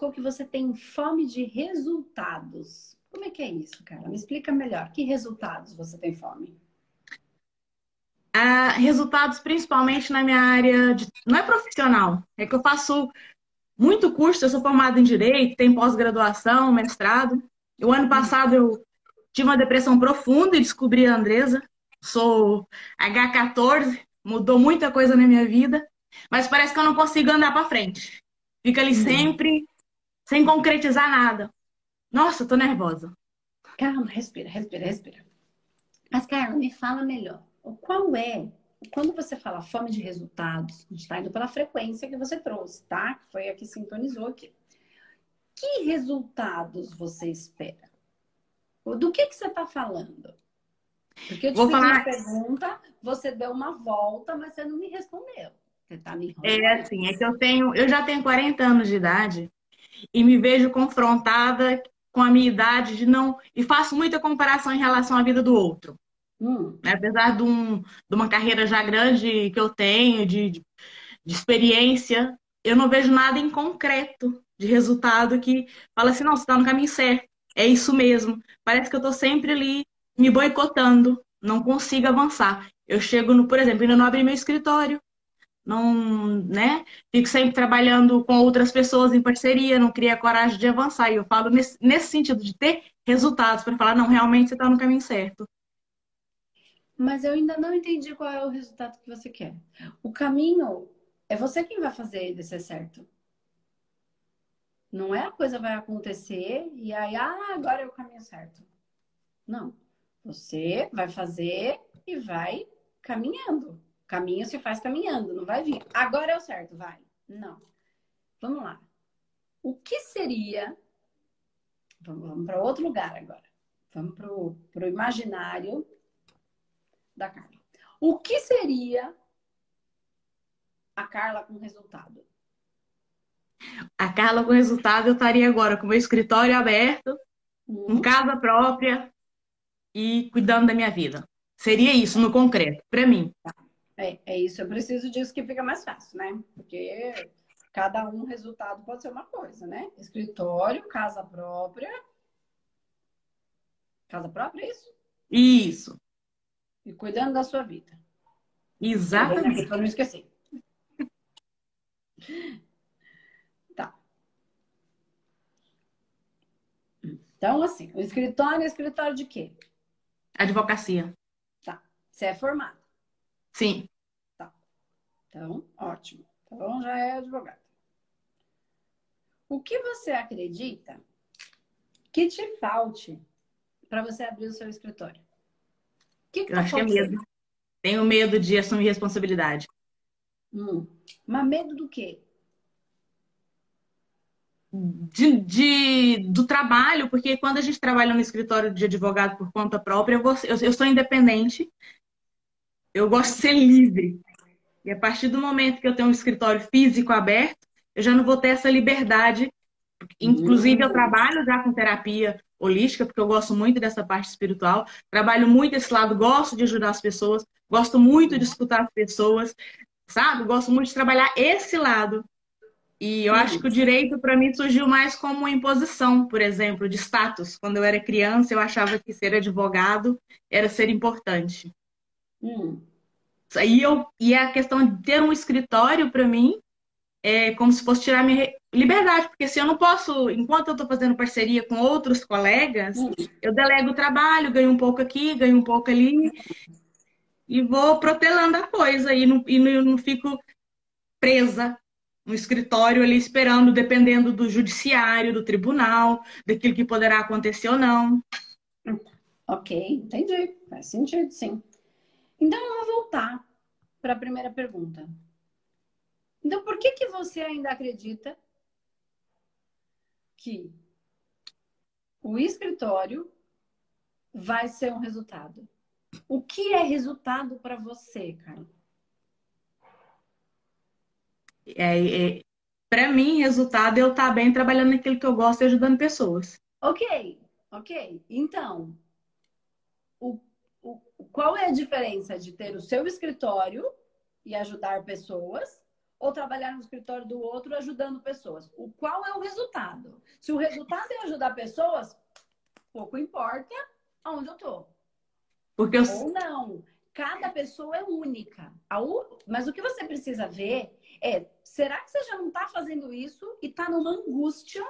colocou que você tem fome de resultados. Como é que é isso, cara? Me explica melhor. Que resultados você tem fome? Ah, resultados principalmente na minha área de... não é profissional, é que eu faço muito curso, eu sou formada em direito, tenho pós-graduação, mestrado. O ano passado eu tive uma depressão profunda e descobri a Andresa. Sou H14, mudou muita coisa na minha vida, mas parece que eu não consigo andar para frente. Fica ali uhum. sempre sem concretizar nada. Nossa, tô nervosa. Calma, respira, respira, respira. Mas, Carla, me fala melhor. Qual é, quando você fala fome de resultados, a gente está indo pela frequência que você trouxe, tá? Foi a que sintonizou aqui. Que resultados você espera? Do que, que você está falando? Porque eu te Vou fiz falar... uma pergunta, você deu uma volta, mas você não me respondeu. Você tá me enrolando. É assim, é que eu tenho, eu já tenho 40 anos de idade e me vejo confrontada com a minha idade de não. E faço muita comparação em relação à vida do outro. Hum. Apesar de, um, de, uma carreira já grande que eu tenho, de, de, de, experiência, eu não vejo nada em concreto de resultado que fala assim, não, você está no caminho certo. É isso mesmo. Parece que eu estou sempre ali me boicotando, não consigo avançar. Eu chego no, por exemplo, ainda não abri meu escritório não, né? Fico sempre trabalhando com outras pessoas em parceria, não cria coragem de avançar. E eu falo nesse, nesse sentido de ter resultados para falar, não, realmente você está no caminho certo. Mas eu ainda não entendi qual é o resultado que você quer. O caminho é você quem vai fazer ele ser certo. Não é a coisa vai acontecer e aí, ah, agora é o caminho certo. Não. Você vai fazer e vai caminhando. Caminho se faz caminhando, não vai vir. Agora é o certo, vai. Não. Vamos lá. O que seria. Vamos, vamos para outro lugar agora. Vamos para o imaginário da Carla. O que seria a Carla com resultado? A Carla com resultado, eu estaria agora com meu escritório aberto, hum. com casa própria e cuidando da minha vida. Seria isso no concreto, para mim. Tá. É, é isso, eu preciso disso que fica mais fácil, né? Porque cada um resultado pode ser uma coisa, né? Escritório, casa própria. Casa própria, é isso? Isso. E cuidando da sua vida. Exatamente. Para não esquecer. Tá. Então, assim, o escritório é escritório de quê? Advocacia. Tá. Você é formado? Sim. Então, ótimo. Então já é advogado. O que você acredita que te falte para você abrir o seu escritório? O que, que Eu tá acho que é medo. Tenho medo de assumir responsabilidade. Hum. Mas medo do quê? De, de, do trabalho, porque quando a gente trabalha no escritório de advogado por conta própria, eu, eu, eu sou independente, eu gosto de ser livre. E a partir do momento que eu tenho um escritório físico aberto, eu já não vou ter essa liberdade. Inclusive, eu trabalho já com terapia holística, porque eu gosto muito dessa parte espiritual. Trabalho muito esse lado, gosto de ajudar as pessoas, gosto muito de escutar as pessoas, sabe? Gosto muito de trabalhar esse lado. E eu acho que o direito, para mim, surgiu mais como uma imposição, por exemplo, de status. Quando eu era criança, eu achava que ser advogado era ser importante. Hum. E, eu, e a questão de ter um escritório, para mim, é como se fosse tirar minha liberdade, porque se eu não posso, enquanto eu estou fazendo parceria com outros colegas, eu delego o trabalho, ganho um pouco aqui, ganho um pouco ali, e vou protelando a coisa, e não, e não, não fico presa no escritório ali esperando, dependendo do judiciário, do tribunal, daquilo que poderá acontecer ou não. Ok, entendi. Faz sentido, sim. Então, vamos voltar para a primeira pergunta. Então, por que, que você ainda acredita que o escritório vai ser um resultado? O que é resultado para você, Carla? É, é para mim, resultado é eu estar tá bem trabalhando naquilo que eu gosto e ajudando pessoas. Ok, ok. Então, o qual é a diferença de ter o seu escritório e ajudar pessoas ou trabalhar no escritório do outro ajudando pessoas. O qual é o resultado? Se o resultado é ajudar pessoas, pouco importa aonde eu tô. Porque eu... Ou não. Cada pessoa é única. Mas o que você precisa ver é: será que você já não está fazendo isso e está numa angústia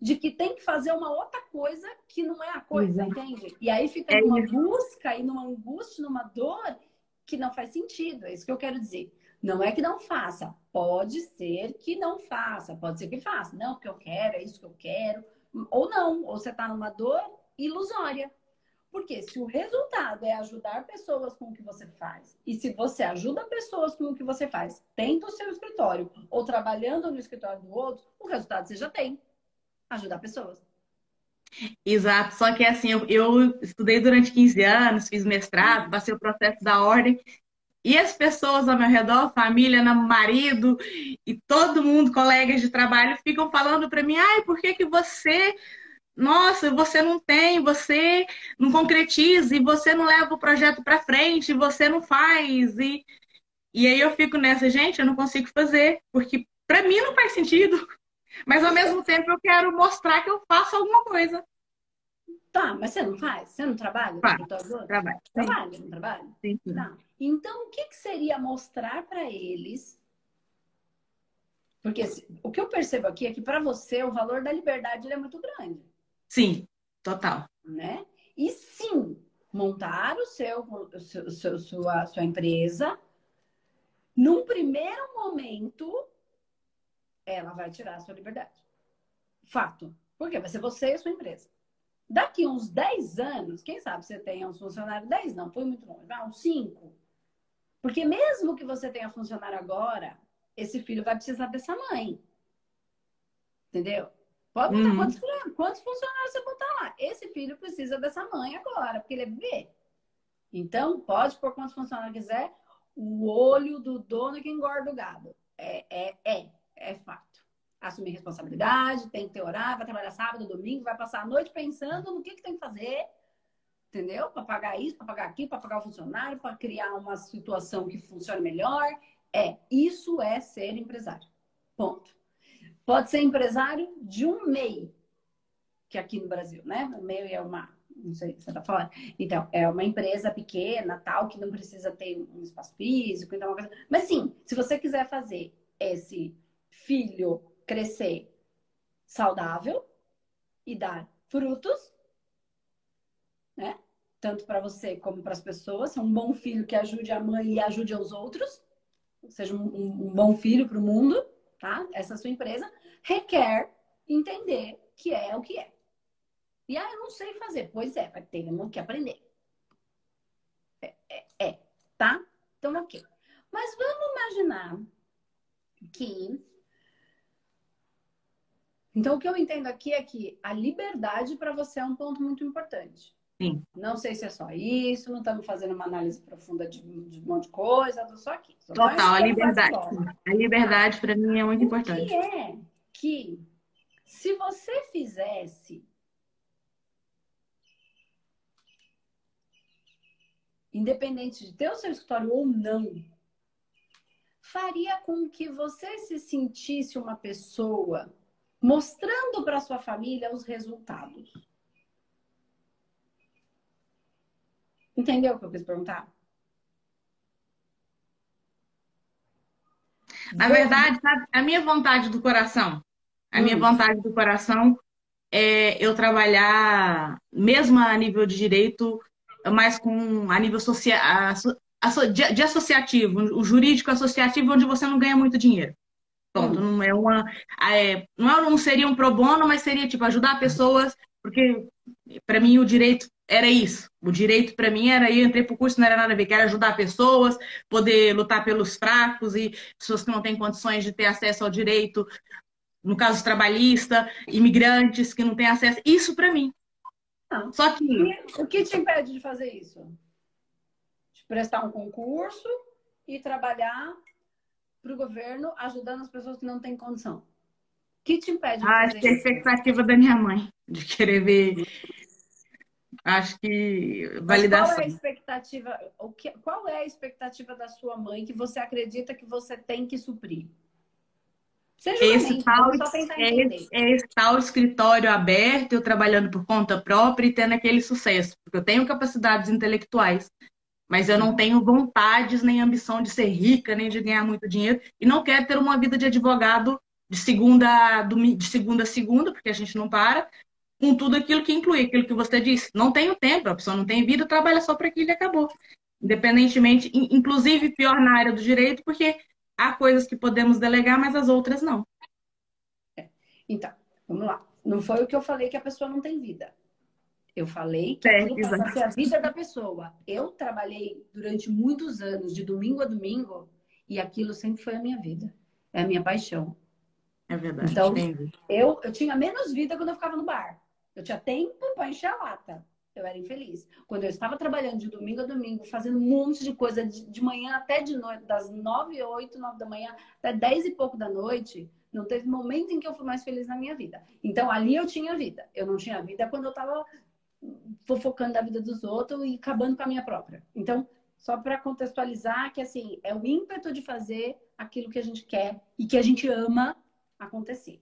de que tem que fazer uma outra coisa que não é a coisa, Exato. entende? E aí fica é numa isso. busca e numa angústia, numa dor que não faz sentido. É isso que eu quero dizer. Não é que não faça, pode ser que não faça, pode ser que faça. Não, porque eu quero, é isso que eu quero. Ou não, ou você está numa dor ilusória. Porque se o resultado é ajudar pessoas com o que você faz, e se você ajuda pessoas com o que você faz, tendo o seu escritório ou trabalhando no escritório do outro, o resultado você já tem. Ajudar pessoas. Exato, só que assim, eu, eu estudei durante 15 anos, fiz mestrado, passei o processo da ordem, e as pessoas ao meu redor, família, marido e todo mundo, colegas de trabalho, ficam falando para mim: ai, por que, que você. Nossa, você não tem, você não concretiza, e você não leva o projeto para frente, você não faz. E, e aí eu fico nessa, gente, eu não consigo fazer, porque para mim não faz sentido. Mas ao mesmo tempo eu quero mostrar que eu faço alguma coisa. Tá, mas você não faz? Você não trabalha? Faz, trabalho. Trabalha, não trabalha? Sim, sim. Tá. Então, o que, que seria mostrar para eles? Porque o que eu percebo aqui é que para você o valor da liberdade é muito grande. Sim, total. Né? E sim, montar o seu, o seu, seu sua, sua empresa, num primeiro momento, ela vai tirar a sua liberdade. Fato. Porque vai ser você e a sua empresa. Daqui uns 10 anos, quem sabe você tenha uns funcionários, 10 não, foi muito longe, vai, uns 5. Porque mesmo que você tenha funcionário agora, esse filho vai precisar dessa mãe. Entendeu? Pode botar uhum. quantos, quantos funcionários você botar lá. Esse filho precisa dessa mãe agora, porque ele é bebê. Então, pode pôr quantos funcionários quiser. O olho do dono é que engorda o gado. É, é, é, é fato. Assumir responsabilidade, tem que ter horário, vai trabalhar sábado, domingo, vai passar a noite pensando no que, que tem que fazer entendeu? Para pagar isso, para pagar aquilo, para pagar o funcionário, para criar uma situação que funcione melhor. É, isso é ser empresário. Ponto. Pode ser empresário de um MEI, que aqui no Brasil, né? O MEI é uma, não sei se você está falando. Então, é uma empresa pequena, tal, que não precisa ter um espaço físico, então coisa... Mas sim, se você quiser fazer esse filho crescer saudável e dar frutos, né? Tanto para você como para as pessoas. Ser um bom filho que ajude a mãe e ajude aos outros. Seja um, um bom filho para o mundo, tá? Essa sua empresa requer entender que é o que é. E ah, eu não sei fazer. Pois é, vai ter que aprender. É, é, é, tá? Então, ok. Mas vamos imaginar que. Então, o que eu entendo aqui é que a liberdade para você é um ponto muito importante. Sim. Não sei se é só isso, não estamos fazendo uma análise profunda de, de um monte de coisa, estou só aqui. Só Total, a liberdade. A liberdade para mim é muito importante. O que é que se você fizesse independente de ter o seu escritório ou não, faria com que você se sentisse uma pessoa mostrando para sua família os resultados. Entendeu o que eu quis perguntar? Na verdade, a minha vontade do coração, a hum. minha vontade do coração é eu trabalhar, mesmo a nível de direito, mais com a nível social, de associativo, o jurídico associativo, onde você não ganha muito dinheiro. Ponto. Hum. Não é uma, é, não, é, não seria um pro bono, mas seria tipo ajudar pessoas, porque para mim o direito era isso. O direito para mim era eu entrei para o curso não era nada a ver, que era ajudar pessoas, poder lutar pelos fracos e pessoas que não têm condições de ter acesso ao direito, no caso trabalhista, imigrantes que não têm acesso. Isso para mim. Não. Só que o que te impede de fazer isso? De prestar um concurso e trabalhar para o governo ajudando as pessoas que não têm condição. O que te impede de ah, fazer isso? a expectativa da minha mãe de querer ver Acho que validação. Mas qual é a expectativa? O que, qual é a expectativa da sua mãe que você acredita que você tem que suprir? Seja esse, tal, é, é esse tal escritório aberto, eu trabalhando por conta própria e tendo aquele sucesso. Porque eu tenho capacidades intelectuais, mas eu não tenho vontades nem ambição de ser rica, nem de ganhar muito dinheiro. E não quero ter uma vida de advogado de segunda, de segunda a segunda, porque a gente não para, com tudo aquilo que inclui, aquilo que você disse. Não tenho tempo, a pessoa não tem vida, trabalha só para aquilo e acabou. Independentemente, inclusive pior na área do direito, porque há coisas que podemos delegar, mas as outras não. É. Então, vamos lá. Não foi o que eu falei que a pessoa não tem vida. Eu falei que é, passa a vida da pessoa. Eu trabalhei durante muitos anos, de domingo a domingo, e aquilo sempre foi a minha vida. É a minha paixão. É verdade. Então, eu, eu tinha menos vida quando eu ficava no bar. Eu tinha tempo para encher a lata. Eu era infeliz. Quando eu estava trabalhando de domingo a domingo, fazendo um monte de coisa de, de manhã até de noite, das nove, oito, nove da manhã até dez e pouco da noite, não teve momento em que eu fui mais feliz na minha vida. Então, ali eu tinha vida. Eu não tinha vida quando eu estava fofocando da vida dos outros e acabando com a minha própria. Então, só para contextualizar que, assim, é o ímpeto de fazer aquilo que a gente quer e que a gente ama acontecer.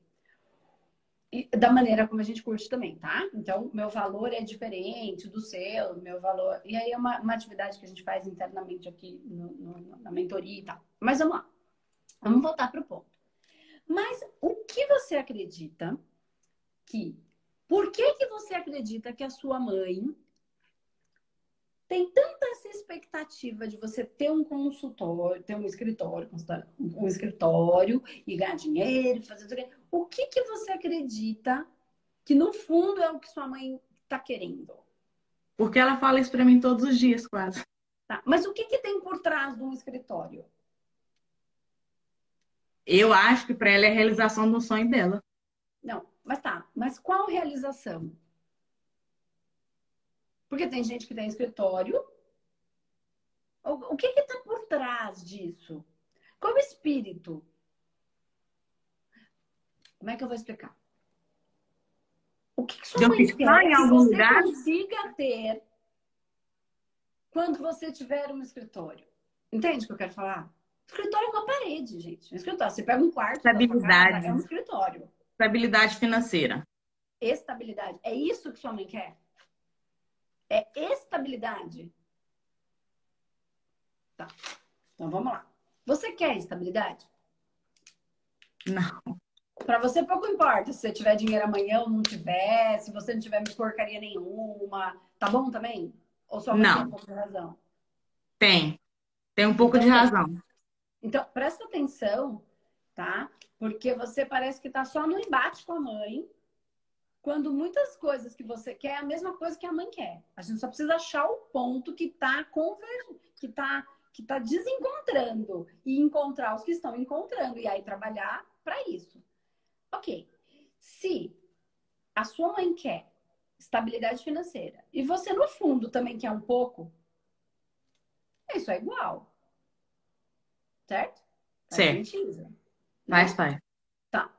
E da maneira como a gente curte também, tá? Então, meu valor é diferente do seu, meu valor. E aí é uma, uma atividade que a gente faz internamente aqui no, no, na mentoria e tal. Mas vamos lá. Vamos voltar para o ponto. Mas o que você acredita que. Por que, que você acredita que a sua mãe tem tanta essa expectativa de você ter um consultório, ter um escritório, um escritório e ganhar dinheiro, fazer o que que você acredita que no fundo é o que sua mãe está querendo? Porque ela fala isso para mim todos os dias, quase. Tá. Mas o que que tem por trás de um escritório? Eu acho que para ela é a realização do sonho dela. Não, mas tá. Mas qual realização? Porque tem gente que tem escritório. O, o que está por trás disso? Qual o espírito? Como é que eu vou explicar? O que, que sua mãe quer em algum você lugar? consiga ter quando você tiver um escritório? Entende o que eu quero falar? Escritório é uma parede, gente. Um escritório. Você pega um quarto, estabilidade, casa, é um escritório. Estabilidade financeira. Estabilidade. É isso que sua mãe quer? é estabilidade. Tá. Então vamos lá. Você quer estabilidade? Não. Para você pouco importa se você tiver dinheiro amanhã ou não tiver, se você não tiver porcaria nenhuma. Tá bom também? Ou só não. tem um pouco de razão? Tem. Tem um pouco então, de razão. Então, presta atenção, tá? Porque você parece que tá só no embate com a mãe quando muitas coisas que você quer é a mesma coisa que a mãe quer. A gente só precisa achar o ponto que está convergindo, que está que tá desencontrando e encontrar os que estão encontrando e aí trabalhar para isso. Ok. Se a sua mãe quer estabilidade financeira e você no fundo também quer um pouco, isso é igual. Certo? Faz certo. Mas pai. Tá.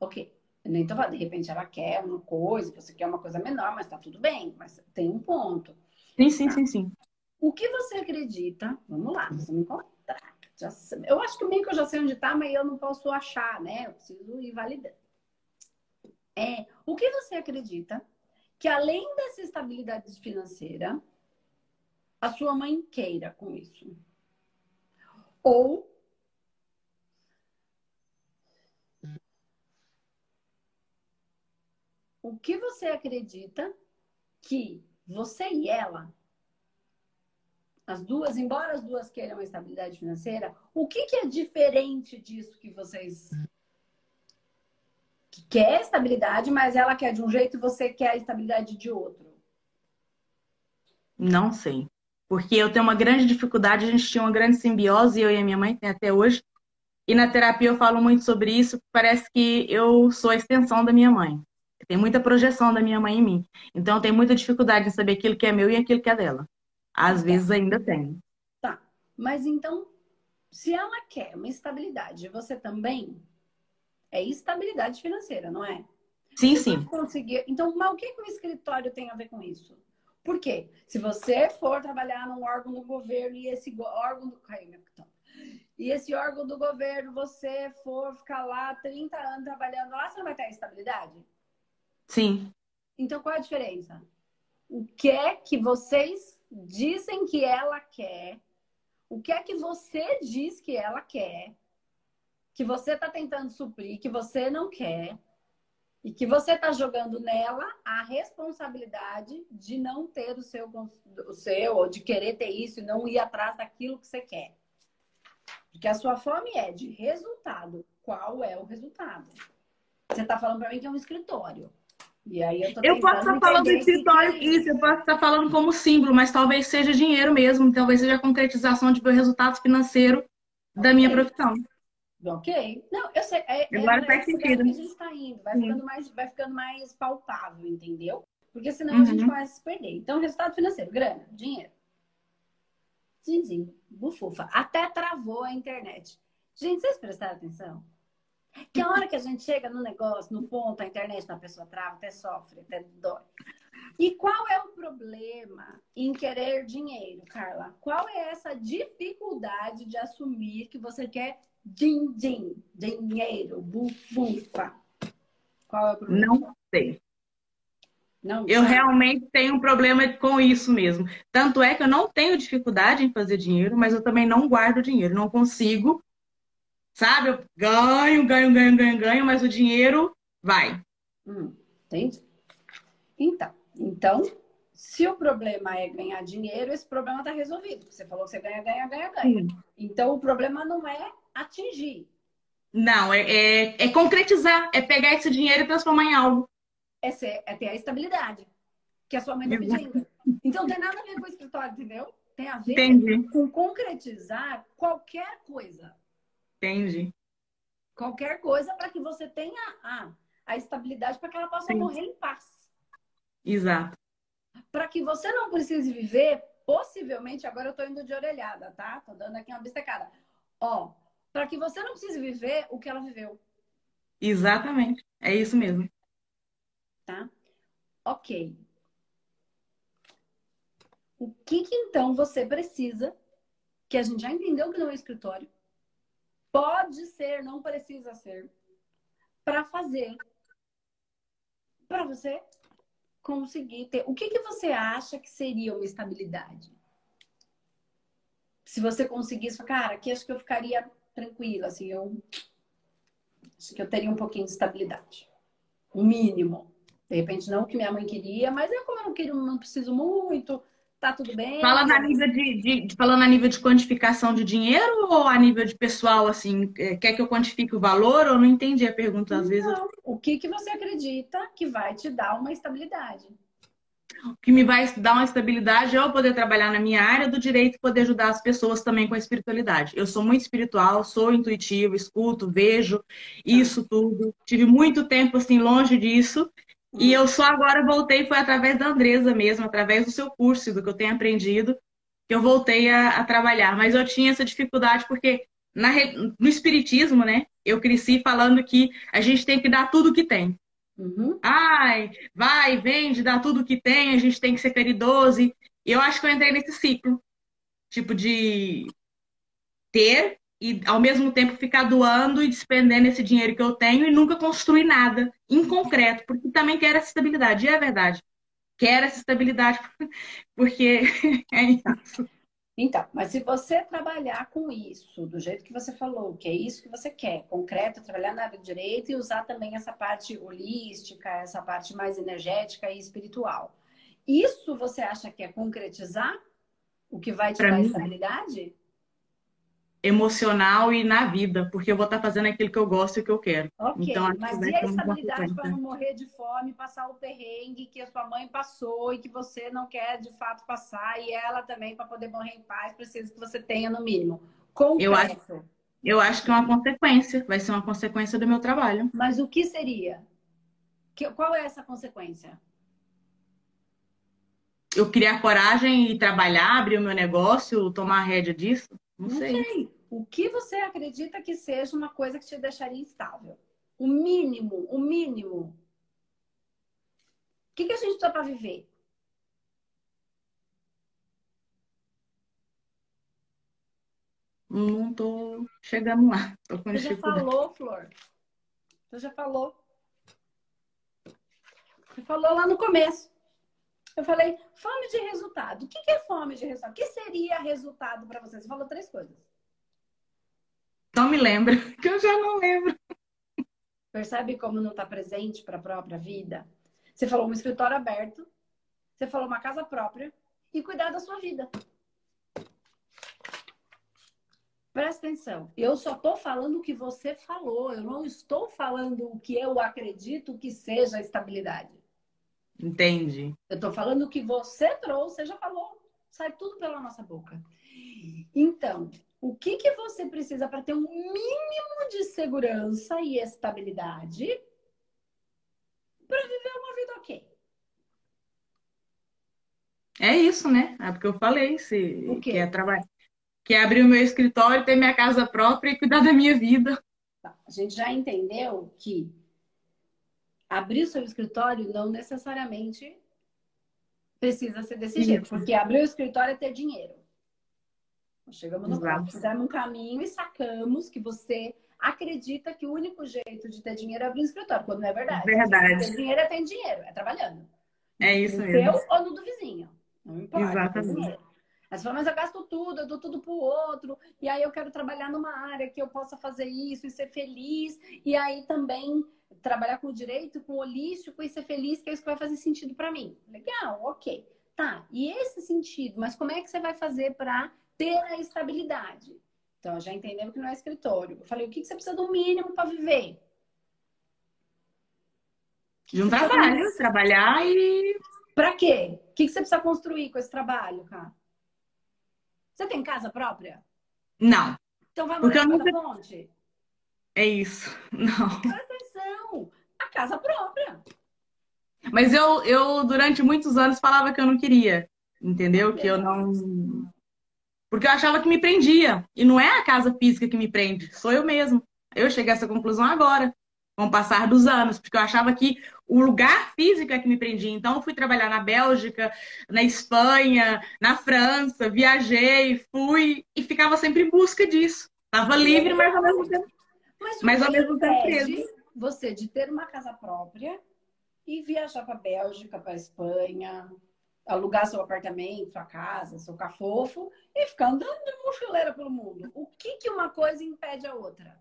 Ok. Nem tô falando, de repente ela quer uma coisa, você quer uma coisa menor, mas tá tudo bem, mas tem um ponto. Sim, sim, tá? sim, sim. O que você acredita? Vamos lá, você me encontrar. Já, eu acho que meio que eu já sei onde tá, mas eu não posso achar, né? Eu preciso ir validando. É, o que você acredita que além dessa estabilidade financeira, a sua mãe queira com isso? Ou o que você acredita que você e ela, as duas, embora as duas queiram estabilidade financeira, o que, que é diferente disso que vocês que quer estabilidade, mas ela quer de um jeito e você quer a estabilidade de outro? Não sei. Porque eu tenho uma grande dificuldade, a gente tinha uma grande simbiose, eu e a minha mãe tem até hoje. E na terapia eu falo muito sobre isso, parece que eu sou a extensão da minha mãe. Tem muita projeção da minha mãe em mim. Então, eu tenho muita dificuldade em saber aquilo que é meu e aquilo que é dela. Às tá. vezes ainda tem. Tá. Mas então, se ela quer uma estabilidade, você também é estabilidade financeira, não é? Sim, sim. Conseguir... Então, mas o que, que o escritório tem a ver com isso? Por quê? Se você for trabalhar num órgão do governo e esse órgão do. E esse órgão do governo, você for ficar lá 30 anos trabalhando lá, você não vai ter estabilidade? Sim. Então, qual é a diferença? O que é que vocês dizem que ela quer? O que é que você diz que ela quer? Que você está tentando suprir, que você não quer? E que você está jogando nela a responsabilidade de não ter o seu, o seu, ou de querer ter isso e não ir atrás daquilo que você quer. Porque a sua fome é de resultado. Qual é o resultado? Você está falando para mim que é um escritório. E aí eu, eu posso estar falando que é isso. eu posso estar falando como símbolo, mas talvez seja dinheiro mesmo, talvez seja a concretização de resultado financeiro da minha profissão. Ok. Não, eu sei. É, Agora é, faz sentido. Que a gente está indo, vai ficando, mais, vai ficando mais palpável, entendeu? Porque senão uhum. a gente começa a se perder. Então, resultado financeiro, grana, dinheiro. Sim, bufufa. Até travou a internet. Gente, vocês prestaram atenção? Que a hora que a gente chega no negócio, no ponto, a internet da pessoa trava, até sofre, até dói. E qual é o problema em querer dinheiro, Carla? Qual é essa dificuldade de assumir que você quer din, din, dinheiro, bufufa? Qual é o problema? Não sei. Não, eu realmente tenho um problema com isso mesmo. Tanto é que eu não tenho dificuldade em fazer dinheiro, mas eu também não guardo dinheiro. Não consigo Sabe? Eu ganho, ganho, ganho, ganho, ganho, mas o dinheiro vai. Hum, entendi. Então, então, se o problema é ganhar dinheiro, esse problema está resolvido. Você falou que você ganha, ganha, ganha, ganha. Sim. Então, o problema não é atingir. Não, é, é, é, concretizar, é pegar esse dinheiro e transformar em algo. É, ser, é ter a estabilidade que a sua mãe está pedindo. Então, não tem nada a ver com o escritório, entendeu? Tem a ver Entendi. com concretizar qualquer coisa. Entendi. Qualquer coisa para que você tenha a, a estabilidade para que ela possa Sim. morrer em paz. Exato. Para que você não precise viver, possivelmente, agora eu estou indo de orelhada, tá? Tô dando aqui uma bistecada. Ó, para que você não precise viver o que ela viveu. Exatamente. É isso mesmo. Tá? Ok. O que, que então você precisa, que a gente já entendeu que não é escritório, Pode ser, não precisa ser. Para fazer. Para você conseguir ter. O que, que você acha que seria uma estabilidade? Se você conseguisse, cara, aqui acho que eu ficaria tranquila, assim, eu acho que eu teria um pouquinho de estabilidade. O um mínimo. De repente, não o que minha mãe queria, mas eu, como eu não queria, não preciso muito, tá tudo bem. Fala na nível de, de, falando a nível de quantificação de dinheiro ou a nível de pessoal, assim, é, quer que eu quantifique o valor ou não entendi a pergunta às não. vezes? O que, que você acredita que vai te dar uma estabilidade? O que me vai dar uma estabilidade é eu poder trabalhar na minha área do direito e poder ajudar as pessoas também com a espiritualidade. Eu sou muito espiritual, sou intuitivo, escuto, vejo isso tudo. Tive muito tempo assim longe disso e eu só agora voltei, foi através da Andresa mesmo, através do seu curso, do que eu tenho aprendido, que eu voltei a, a trabalhar. Mas eu tinha essa dificuldade porque na, no Espiritismo, né, eu cresci falando que a gente tem que dar tudo o que tem. Uhum. Ai, vai, vende, dá tudo o que tem, a gente tem que ser caridoso. E eu acho que eu entrei nesse ciclo, tipo de ter e ao mesmo tempo ficar doando e despendendo esse dinheiro que eu tenho e nunca construir nada em concreto, porque também quero essa estabilidade, e é verdade. Quero essa estabilidade, porque é isso. Então, mas se você trabalhar com isso, do jeito que você falou, que é isso que você quer, concreto, trabalhar na área de direito e usar também essa parte holística, essa parte mais energética e espiritual. Isso você acha que é concretizar o que vai te pra dar mim, estabilidade? Emocional e na vida, porque eu vou estar fazendo aquilo que eu gosto e que eu quero. Ok, então, mas e a estabilidade para não morrer de fome, passar o perrengue que a sua mãe passou e que você não quer de fato passar e ela também para poder morrer em paz precisa que você tenha no mínimo. Eu acho, eu acho que é uma consequência, vai ser uma consequência do meu trabalho. Mas o que seria? Que, qual é essa consequência? Eu criar coragem e trabalhar, abrir o meu negócio, tomar a rédea disso? Não, não sei. sei. O que você acredita que seja uma coisa que te deixaria instável? O mínimo, o mínimo. que, que a gente precisa para viver? Não tô chegando lá. Tô com Você já falou, Flor. Você já falou. Você falou lá no começo. Eu falei, fome de resultado. O que é fome de resultado? O que seria resultado para você? Você falou três coisas. Não me lembra, que eu já não lembro. Percebe como não está presente para a própria vida? Você falou um escritório aberto, você falou uma casa própria e cuidar da sua vida. Presta atenção, eu só estou falando o que você falou, eu não estou falando o que eu acredito que seja a estabilidade. Entendi. Eu estou falando o que você trouxe, você já falou, sai tudo pela nossa boca. Então, o que, que você precisa para ter um mínimo de segurança e estabilidade para viver uma vida ok? É isso, né? É porque eu falei, se o quê? que é trabalhar que é abrir o meu escritório, ter minha casa própria e cuidar da minha vida. Tá, a gente já entendeu que abrir o seu escritório não necessariamente precisa ser desse jeito, porque abrir o escritório é ter dinheiro. chegamos no ponto, fizemos um caminho e sacamos que você acredita que o único jeito de ter dinheiro é abrir um escritório, quando não é verdade. Verdade. Ter dinheiro é ter dinheiro, é trabalhando. É isso no mesmo. seu ou no do vizinho. Não importa. Exatamente. Aí você fala, mas eu gasto tudo, eu dou tudo pro outro, e aí eu quero trabalhar numa área que eu possa fazer isso e ser feliz, e aí também trabalhar com o direito, com o holístico e ser feliz, que é isso que vai fazer sentido para mim. Legal, ok. Tá, e esse sentido, mas como é que você vai fazer para ter a estabilidade? Então, já entendemos que não é escritório. Eu falei, o que você precisa do mínimo para viver? De um trabalho, trabalhar e. Para quê? O que você precisa construir com esse trabalho, cara? Você tem casa própria? Não. Então vai morar na nunca... ponte? É isso. Não. Presta atenção. A casa própria. Mas eu, eu, durante muitos anos, falava que eu não queria. Entendeu? Que eu não. Porque eu achava que me prendia. E não é a casa física que me prende, sou eu mesmo. Eu cheguei a essa conclusão agora com o passar dos anos, porque eu achava que o lugar físico é que me prendia. Então, eu fui trabalhar na Bélgica, na Espanha, na França, viajei, fui e ficava sempre em busca disso. Estava livre, mas ao mesmo tempo, mas, mas ao mesmo tempo preso. Você de ter uma casa própria e viajar para a Bélgica, para a Espanha, alugar seu apartamento, sua casa, seu cafofo e ficar andando de mochileira pelo mundo. O que, que uma coisa impede a outra?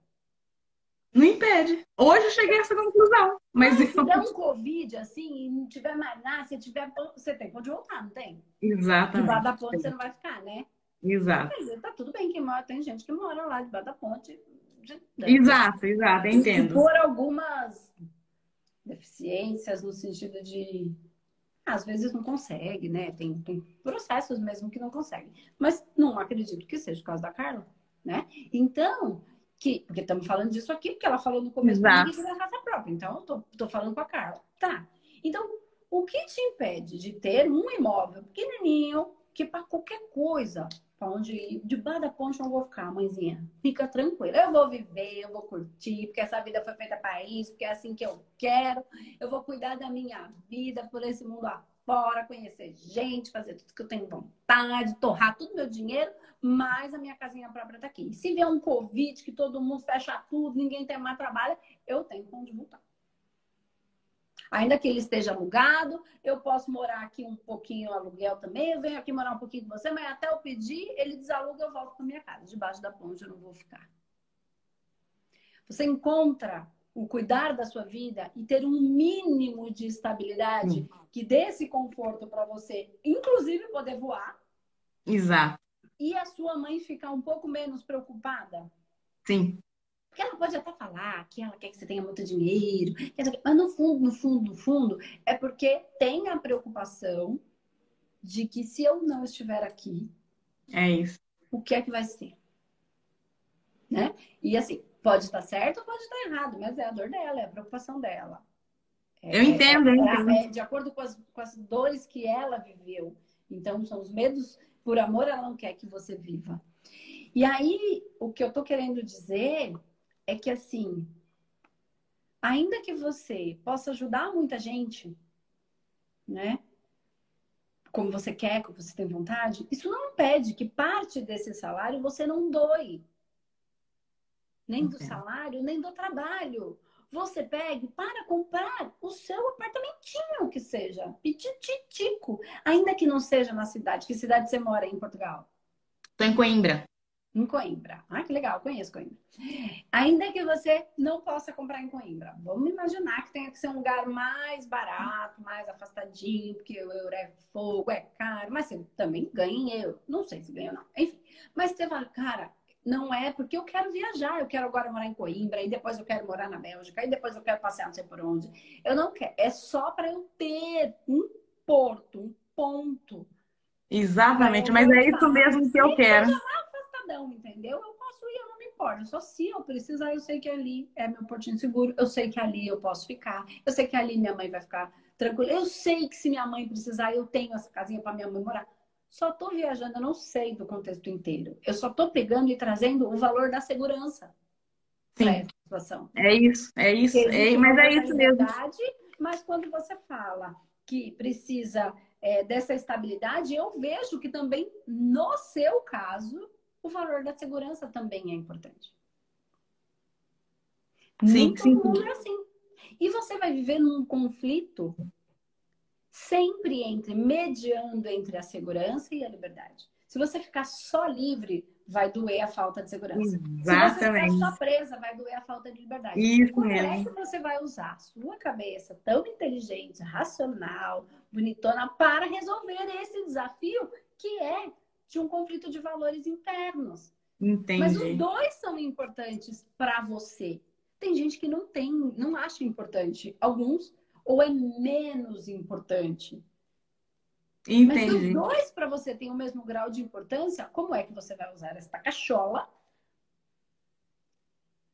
Não impede. Hoje eu cheguei a essa conclusão. Mas, se der um Covid, assim, e não tiver mais nada, se tiver. Você tem pode voltar, não tem? Exatamente. Debaixo da ponte você não vai ficar, né? Exato. Mas tá tudo bem que mora, tem gente que mora lá debaixo da ponte. Exato, exato, entendo. Por algumas deficiências no sentido de às vezes não consegue, né? Tem, tem processos mesmo que não consegue. Mas não acredito que seja o caso da Carla, né? Então, que, porque estamos falando disso aqui, porque ela falou no começo da raça própria. Então, eu tô, tô falando com a Carla. Tá. Então, o que te impede de ter um imóvel pequenininho, que para qualquer coisa, para onde ir, debaixo da ponte não vou ficar, mãezinha. Fica tranquila. Eu vou viver, eu vou curtir, porque essa vida foi feita para isso, porque é assim que eu quero. Eu vou cuidar da minha vida por esse mundo afora, conhecer gente, fazer tudo que eu tenho vontade, torrar todo meu dinheiro mas a minha casinha própria tá aqui. Se vier um Covid, que todo mundo fecha tudo, ninguém tem mais trabalho, eu tenho onde voltar. Ainda que ele esteja alugado, eu posso morar aqui um pouquinho aluguel também. Eu venho aqui morar um pouquinho com você, mas até eu pedir, ele desaluga, eu volto para minha casa. Debaixo da ponte eu não vou ficar. Você encontra o cuidar da sua vida e ter um mínimo de estabilidade hum. que dê esse conforto para você, inclusive poder voar. Exato e a sua mãe ficar um pouco menos preocupada? Sim. Porque ela pode até falar que ela quer que você tenha muito dinheiro, mas no fundo, no fundo, no fundo, é porque tem a preocupação de que se eu não estiver aqui, é isso. O que é que vai ser? Né? E assim, pode estar certo ou pode estar errado, mas é a dor dela, é a preocupação dela. É, eu entendo, é, eu entendo. É, de acordo com as, com as dores que ela viveu. Então, são os medos por amor, ela não quer que você viva. E aí, o que eu tô querendo dizer é que, assim, ainda que você possa ajudar muita gente, né? Como você quer, como você tem vontade, isso não impede que parte desse salário você não doe. Nem do salário, nem do trabalho. Você pegue para comprar o seu apartamentinho, que seja, pititico, ainda que não seja na cidade. Que cidade você mora em Portugal? Estou em Coimbra. Em Coimbra. Ah, que legal, conheço Coimbra. Ainda que você não possa comprar em Coimbra, vamos imaginar que tenha que ser um lugar mais barato, mais afastadinho, porque o euro é fogo, é caro, mas você também ganha em euro. Não sei se ganha ou não. Enfim. Mas você fala, cara, não é porque eu quero viajar, eu quero agora morar em Coimbra, e depois eu quero morar na Bélgica, e depois eu quero passear não sei por onde. Eu não quero. É só para eu ter um porto, um ponto. Exatamente, mas é isso mesmo que eu quero afastadão, entendeu? Eu posso ir, eu não me importo. Só se eu precisar, eu sei que ali é meu portinho seguro, eu sei que ali eu posso ficar, eu sei que ali minha mãe vai ficar tranquila. Eu sei que se minha mãe precisar, eu tenho essa casinha para minha mãe morar. Só tô viajando, eu não sei do contexto inteiro. Eu só tô pegando e trazendo o valor da segurança para essa situação. É isso, é isso. É, mas é isso mesmo. Mas quando você fala que precisa é, dessa estabilidade, eu vejo que também, no seu caso, o valor da segurança também é importante. Sim, Muito sim. Mundo é assim. E você vai viver num conflito sempre entre, mediando entre a segurança e a liberdade. Se você ficar só livre, vai doer a falta de segurança. Exatamente. Se você ficar só presa, vai doer a falta de liberdade. Isso Como mesmo. é que você vai usar a sua cabeça tão inteligente, racional, bonitona, para resolver esse desafio que é de um conflito de valores internos. Entendi. Mas os dois são importantes para você. Tem gente que não tem, não acha importante. Alguns, ou é menos importante. Entendi. Mas se os dois para você têm o mesmo grau de importância, como é que você vai usar esta cachola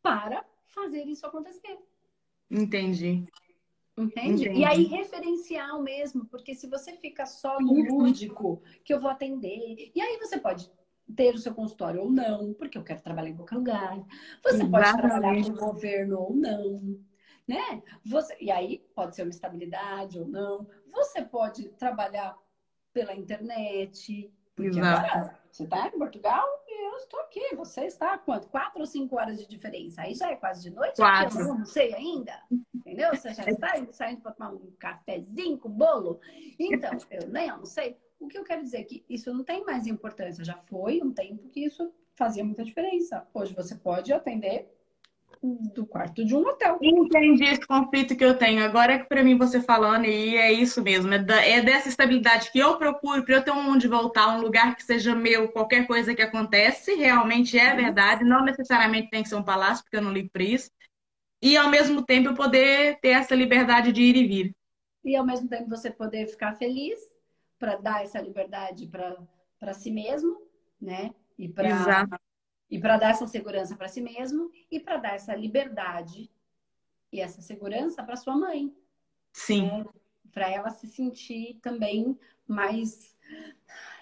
para fazer isso acontecer? Entendi. Entende? Entendi. E aí, referencial mesmo, porque se você fica só no lúdico, que eu vou atender, e aí você pode ter o seu consultório ou não, porque eu quero trabalhar em qualquer lugar. Você Exatamente. pode trabalhar com o governo ou não, né? Você, e aí pode ser uma estabilidade ou não. Você pode trabalhar pela internet, porque Exato. agora você está em Portugal e eu estou aqui. Você está quanto? Quatro ou cinco horas de diferença? Aí já é quase de noite? Quatro. Eu não sei ainda. Entendeu? Você já está saindo para tomar um cafezinho com bolo? Então, eu nem eu não sei. O que eu quero dizer é que isso não tem mais importância. Já foi um tempo que isso fazia muita diferença. Hoje você pode atender do quarto de um hotel. Entendi esse conflito que eu tenho. Agora é que para mim você falando, e é isso mesmo, é, da, é dessa estabilidade que eu procuro para eu ter um onde voltar, um lugar que seja meu, qualquer coisa que acontece, realmente é verdade, não necessariamente tem que ser um palácio, porque eu não ligo para isso. E ao mesmo tempo eu poder ter essa liberdade de ir e vir. E ao mesmo tempo você poder ficar feliz para dar essa liberdade para si mesmo, né? E para e para dar essa segurança para si mesmo e para dar essa liberdade e essa segurança para sua mãe. Sim. Né? Para ela se sentir também mais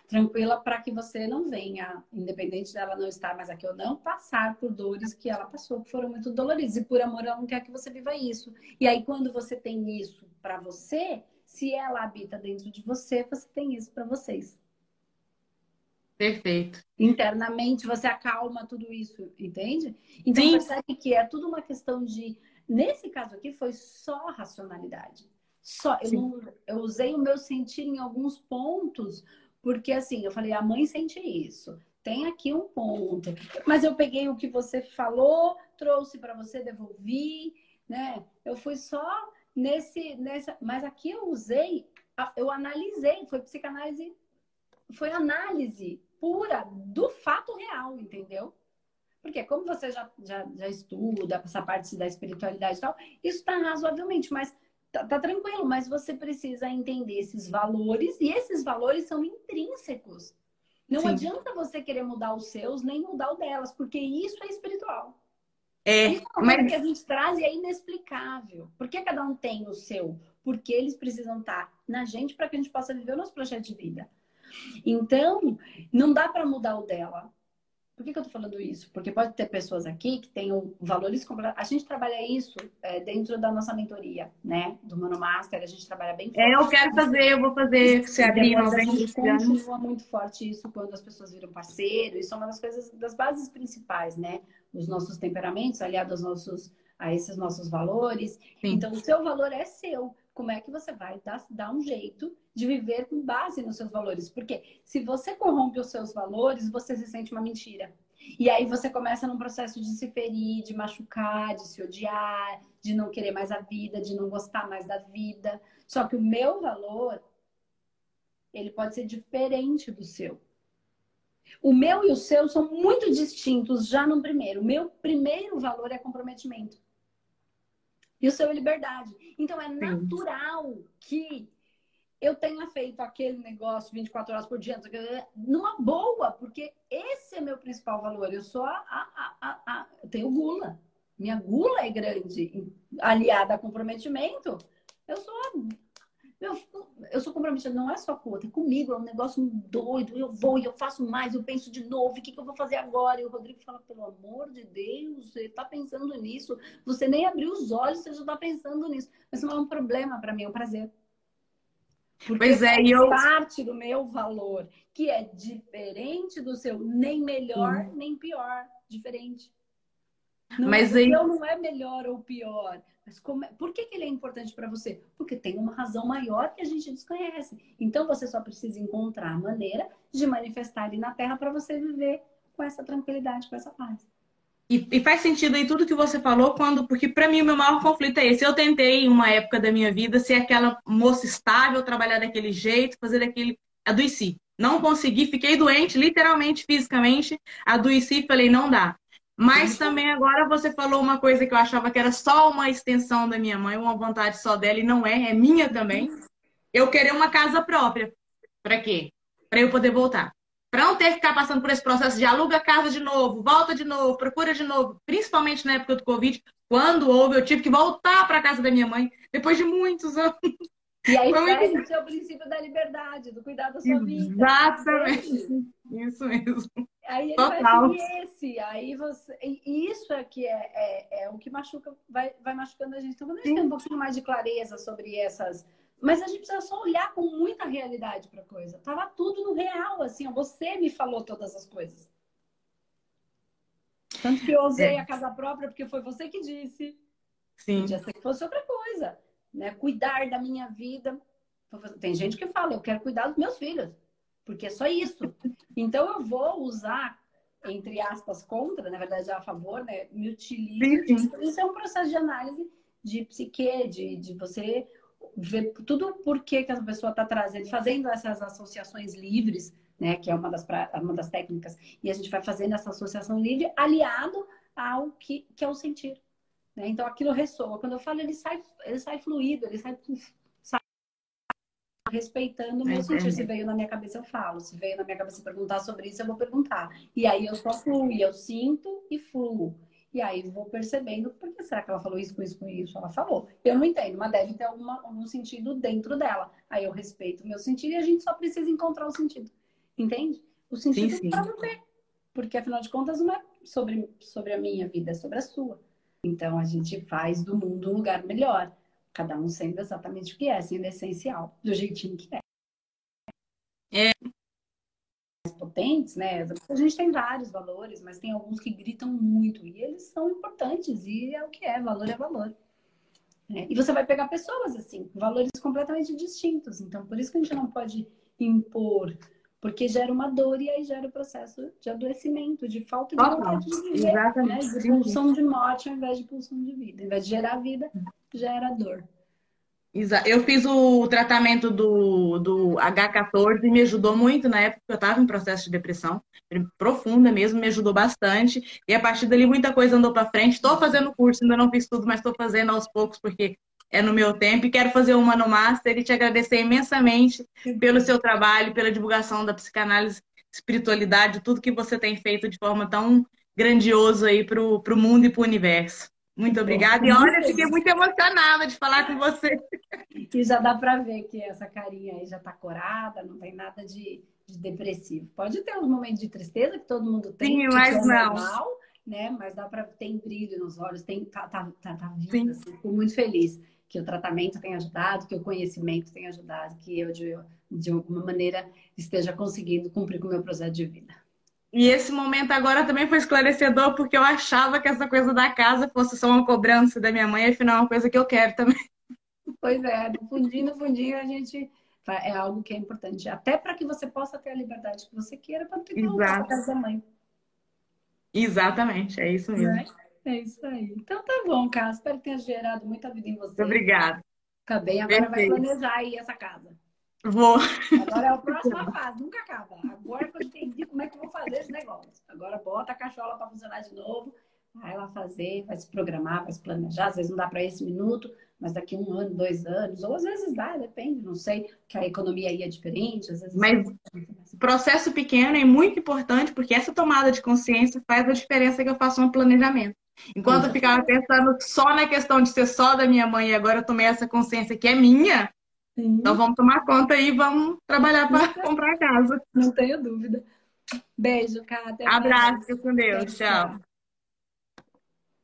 tranquila para que você não venha, independente dela não estar mais aqui ou não, passar por dores que ela passou, que foram muito doloridas. E por amor, ela não quer que você viva isso. E aí, quando você tem isso para você, se ela habita dentro de você, você tem isso para vocês. Perfeito. Internamente você acalma tudo isso, entende? Então Sim. percebe que é tudo uma questão de. Nesse caso aqui foi só racionalidade. Só eu, não, eu usei o meu sentir em alguns pontos, porque assim, eu falei, a mãe sente isso. Tem aqui um ponto. Mas eu peguei o que você falou, trouxe para você, devolvi, né? Eu fui só nesse, nessa. Mas aqui eu usei, eu analisei, foi psicanálise, foi análise pura do fato real, entendeu? Porque como você já, já, já estuda essa parte da espiritualidade e tal, isso está razoavelmente, mas tá, tá, tranquilo, mas você precisa entender esses valores, e esses valores são intrínsecos. Não Sim. adianta você querer mudar os seus, nem mudar o delas, porque isso é espiritual. É, isso é uma mas... que a gente traz e é inexplicável. Por que cada um tem o seu? Porque eles precisam estar na gente para que a gente possa viver o nosso projeto de vida. Então, não dá para mudar o dela. Por que, que eu tô falando isso? Porque pode ter pessoas aqui que tenham valores completos. A gente trabalha isso é, dentro da nossa mentoria, né? Do Mano Master, a gente trabalha bem forte. É, eu quero fazer, eu vou fazer se abrir A gente continua muito forte isso quando as pessoas viram parceiro. Isso é uma das coisas, das bases principais, né? Os nossos temperamentos aliados aos nossos, a esses nossos valores. Sim. Então, o seu valor é seu como é que você vai dar, dar um jeito de viver com base nos seus valores. Porque se você corrompe os seus valores, você se sente uma mentira. E aí você começa num processo de se ferir, de machucar, de se odiar, de não querer mais a vida, de não gostar mais da vida. Só que o meu valor, ele pode ser diferente do seu. O meu e o seu são muito distintos já no primeiro. O meu primeiro valor é comprometimento e o seu é liberdade. Então é natural que eu tenha feito aquele negócio 24 horas por dia, numa boa, porque esse é meu principal valor. Eu sou a, a, a, a eu tenho gula. Minha gula é grande, aliada a comprometimento. Eu sou a meu, eu sou comprometida, não é só com outra, é comigo, é um negócio doido. Eu vou e eu faço mais, eu penso de novo, o que, que eu vou fazer agora? E o Rodrigo fala, pelo amor de Deus, você está pensando nisso. Você nem abriu os olhos, você já está pensando nisso. Mas não é um problema para mim, é um prazer. Porque pois é, eu... parte do meu valor, que é diferente do seu, nem melhor, nem pior, diferente. Não, Mas aí... Não é melhor ou pior. Mas como é... por que, que ele é importante para você? Porque tem uma razão maior que a gente desconhece. Então você só precisa encontrar a maneira de manifestar ele na Terra para você viver com essa tranquilidade, com essa paz. E, e, faz sentido aí tudo que você falou, quando, porque para mim o meu maior conflito é esse. Eu tentei, em uma época da minha vida, ser aquela moça estável, trabalhar daquele jeito, fazer daquele. adoeci. Não consegui, fiquei doente, literalmente, fisicamente, adoeci, falei, não dá. Mas também agora você falou uma coisa que eu achava que era só uma extensão da minha mãe, uma vontade só dela, e não é, é minha também. Eu querer uma casa própria. Para quê? Para eu poder voltar. Para não ter que ficar passando por esse processo de aluga a casa de novo, volta de novo, procura de novo, principalmente na época do Covid, quando houve, eu tive que voltar para casa da minha mãe, depois de muitos anos. E aí Foi o princípio da liberdade, do cuidado da sua vida. Exatamente. Isso mesmo. Aí ele Total. vai seguir esse. Aí você. E isso é que é, é, é, o que machuca, vai, vai machucando a gente. Então, quando a gente Sim. tem um pouquinho mais de clareza sobre essas. Mas a gente precisa só olhar com muita realidade para a coisa. Tava tudo no real, assim. Ó, você me falou todas as coisas. Tanto que eu usei é. a casa própria porque foi você que disse. Sim. Podia ser que fosse outra coisa né? Cuidar da minha vida. Tem gente que fala, eu quero cuidar dos meus filhos, porque é só isso. Então eu vou usar, entre aspas, contra, na verdade a favor, né? Me utilizo. Isso é um processo de análise de psique, de, de você ver tudo por que, que a pessoa está trazendo, fazendo essas associações livres, né? Que é uma das, uma das técnicas. E a gente vai fazendo essa associação livre aliado ao que, que é o sentir. Né? Então aquilo ressoa. Quando eu falo, ele sai, ele sai fluido, ele sai, sai respeitando o meu é sentir. Se veio na minha cabeça, eu falo. Se veio na minha cabeça perguntar sobre isso, eu vou perguntar. E aí eu só fluo, eu sinto e fluo. E aí vou percebendo, por que será que ela falou isso com isso com isso? Ela falou. Eu não entendo, mas deve ter alguma, algum sentido dentro dela. Aí eu respeito o meu sentido e a gente só precisa encontrar o sentido. Entende? O sentido para viver. Porque afinal de contas não é sobre, sobre a minha vida, é sobre a sua. Então a gente faz do mundo um lugar melhor, cada um sendo exatamente o que é, sendo essencial, do jeitinho que é. É. Potentes, né? A gente tem vários valores, mas tem alguns que gritam muito e eles são importantes e é o que é, valor é valor. É. E você vai pegar pessoas assim, valores completamente distintos. Então, por isso que a gente não pode impor porque gera uma dor e aí gera o processo de adoecimento, de falta de vontade de viver, Exatamente. né? De pulsão de morte ao invés de pulsão de vida. Ao invés de gerar vida, gera dor. Eu fiz o tratamento do, do H14 e me ajudou muito na época que eu estava em processo de depressão, profunda mesmo, me ajudou bastante. E a partir dali muita coisa andou para frente. Estou fazendo curso, ainda não fiz tudo, mas estou fazendo aos poucos porque é no meu tempo. E quero fazer uma no Master e te agradecer imensamente pelo seu trabalho, pela divulgação da psicanálise, espiritualidade, tudo que você tem feito de forma tão grandioso aí para o mundo e para o universo. Muito obrigada. E olha, fiquei muito emocionada de falar com você. E já dá para ver que essa carinha aí já está corada, não tem nada de, de depressivo. Pode ter uns momentos de tristeza que todo mundo tem, Sim, mas é não. normal, né? Mas dá para ter brilho nos olhos, tem tá, tá, tá, tá vindo, assim, fico muito feliz que o tratamento tenha ajudado, que o conhecimento tenha ajudado, que eu de, de alguma maneira esteja conseguindo cumprir com o meu projeto de vida. E esse momento agora também foi esclarecedor, porque eu achava que essa coisa da casa fosse só uma cobrança da minha mãe, afinal é uma coisa que eu quero também. Pois é, no fundinho, no fundinho a gente é algo que é importante, até para que você possa ter a liberdade que você queira para ter a casa da mãe. Exatamente, é isso mesmo. É, é isso aí. Então tá bom, cara. Espero que tenha gerado muita vida em você. Obrigada. Fica bem, agora Perfeito. vai planejar aí essa casa. Vou. Agora é a próxima fase, nunca acaba. Agora que eu entendi como é que eu vou fazer esse negócio. Agora bota a cachola para funcionar de novo, vai lá fazer, vai se programar, vai se planejar. Às vezes não dá para esse minuto, mas daqui um ano, dois anos, ou às vezes dá, depende, não sei, que a economia aí é diferente. Às vezes mas o processo pequeno é muito importante, porque essa tomada de consciência faz a diferença que eu faço no planejamento. Enquanto eu ficava pensando só na questão de ser só da minha mãe e agora eu tomei essa consciência que é minha, Sim. então vamos tomar conta e vamos trabalhar para comprar casa. Não tenho dúvida. Beijo, Kátia. Abraço, com Deus. Beijo, tchau.